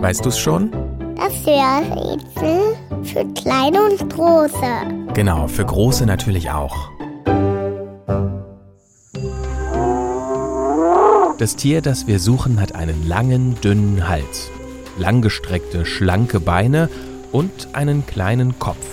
Weißt du es schon? Das Hörrätsel für kleine und große. Genau, für große natürlich auch. Das Tier, das wir suchen, hat einen langen, dünnen Hals, langgestreckte, schlanke Beine und einen kleinen Kopf.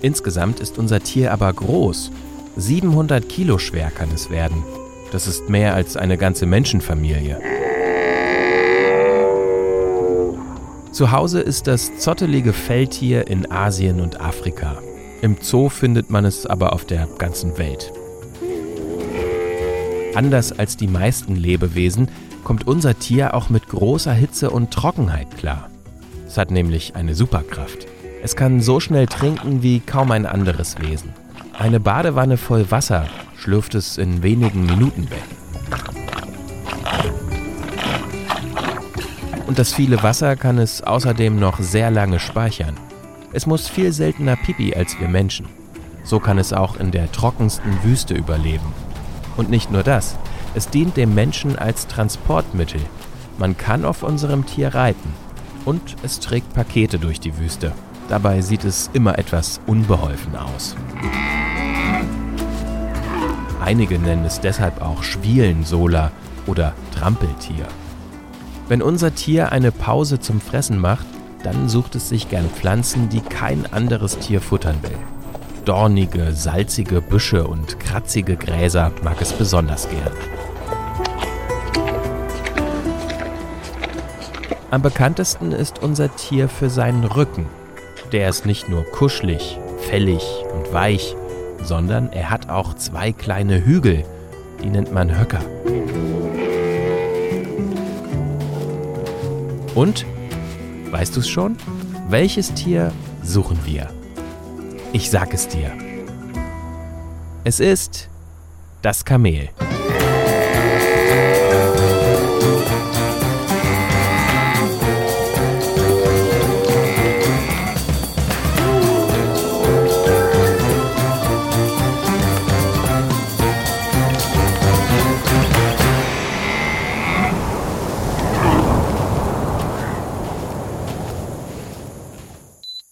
Insgesamt ist unser Tier aber groß. 700 Kilo schwer kann es werden. Das ist mehr als eine ganze Menschenfamilie. Zu Hause ist das zottelige Feldtier in Asien und Afrika. Im Zoo findet man es aber auf der ganzen Welt. Anders als die meisten Lebewesen kommt unser Tier auch mit großer Hitze und Trockenheit klar. Es hat nämlich eine Superkraft. Es kann so schnell trinken wie kaum ein anderes Wesen. Eine Badewanne voll Wasser schlürft es in wenigen Minuten weg. Und das viele Wasser kann es außerdem noch sehr lange speichern. Es muss viel seltener pipi als wir Menschen. So kann es auch in der trockensten Wüste überleben. Und nicht nur das, es dient dem Menschen als Transportmittel. Man kann auf unserem Tier reiten. Und es trägt Pakete durch die Wüste. Dabei sieht es immer etwas unbeholfen aus. Einige nennen es deshalb auch Schwielensola oder Trampeltier. Wenn unser Tier eine Pause zum Fressen macht, dann sucht es sich gern Pflanzen, die kein anderes Tier futtern will. Dornige, salzige Büsche und kratzige Gräser mag es besonders gern. Am bekanntesten ist unser Tier für seinen Rücken. Der ist nicht nur kuschelig, fällig und weich, sondern er hat auch zwei kleine Hügel, die nennt man Höcker. Und, weißt du es schon? Welches Tier suchen wir? Ich sag es dir. Es ist das Kamel.